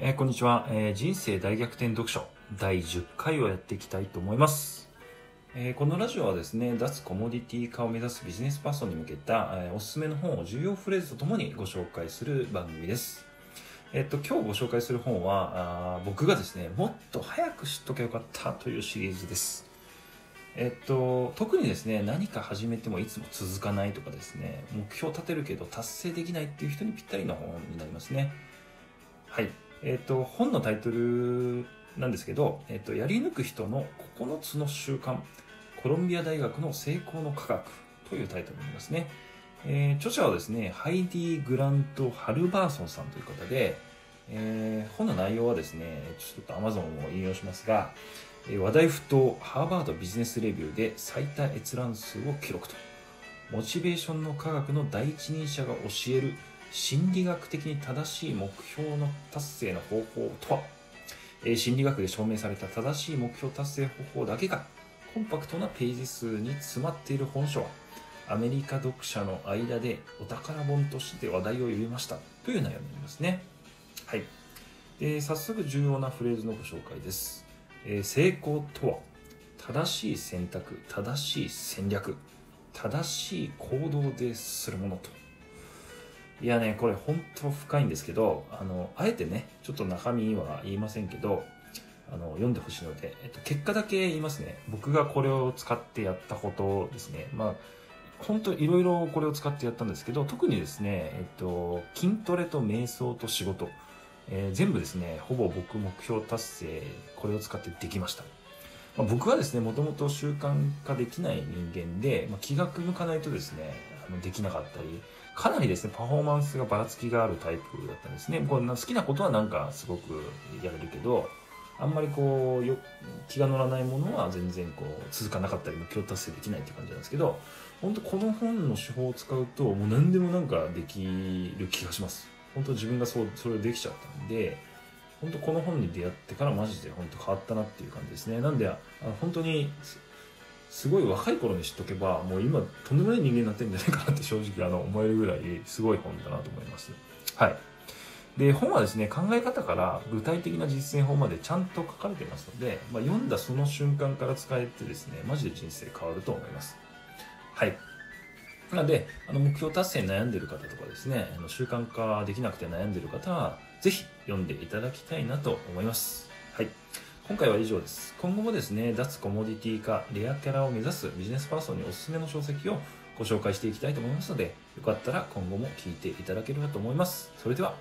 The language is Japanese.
えーこんにちは、えー人生大逆転読書第10回をやっていきたいと思います、えーこのラジオはですね脱コモディティ化を目指すビジネスパーソンに向けた、えおすすめの本を重要フレーズとともにご紹介する番組です。えっと今日ご紹介する本はあ僕がですねもっと早く知っとけばよかったというシリーズです。えっと、特にですね何か始めてもいつも続かないとかですね目標を立てるけど達成できないっていう人にぴったりの本になりますね。はい。えっと本のタイトルなんですけど、えっと、やり抜く人の9つの習慣コロンビア大学の成功の科学というタイトルになりますね、えー著者はですねハイディ・グラント・ハルバーソンさんという方で、えー本の内容はですねちょっと Amazon を引用しますがえー話題沸騰ハーバードビジネスレビューで最多閲覧数を記録と。モチベーションの科学の第一人者が教える心理学的に正しい目標の達成の方法とは、えー心理学で証明された正しい目標達成方法だけがコンパクトなページ数に詰まっている本書はアメリカ読者の間でお宝本として話題を呼びました。という内容になりますね。はい。で早速重要なフレーズのご紹介です。えー成功とは？正しい選択正しい戦略正しい行動でするものと。いやねこれ本当深いんですけどあのあえてねちょっと中身は言いませんけどあの読んでほしいので、えっと、結果だけ言いますね。僕がこれを使ってやったことですね。まあ本当いろいろこれを使ってやったんですけど特にですね、えっと、筋トレと瞑想と仕事えー全部ですねほぼ僕目標達成これを使ってできました、まあ、僕はですねもともと習慣化できない人間で、まあ、気が向かないとですねできなかったりかなりですねパフォーマンスがばらつきがあるタイプだったんですね。こう好きなことはなんかすごくやれるけどあんまりこうよ気が乗らないものは全然こう続かなかったり目標達成できないって感じなんですけど本当この本の手法を使うともう何でもなんかできる気がします。本当自分がそうそれできちゃったんで本当この本に出会ってからマジで本当変わったなっていう感じですね。なんであの本当にすごい若い頃に知っとけばもう今とんでもない人間になってるんじゃないかなって正直あの思えるぐらいすごい本だなと思います。はい。で本はですね考え方から具体的な実践法までちゃんと書かれてますので、まあ、読んだその瞬間から使えてですねマジで人生変わると思います。はい。なのであの目標達成に悩んでる方とかですねあの習慣化できなくて悩んでる方はぜひ読んでいただきたいなと思います。はい。今回は以上です。今後もですね脱コモディティ化レアキャラを目指すビジネスパーソンにおすすめの書籍をご紹介していきたいと思いますのでよかったら今後も聞いていただければと思います。それでは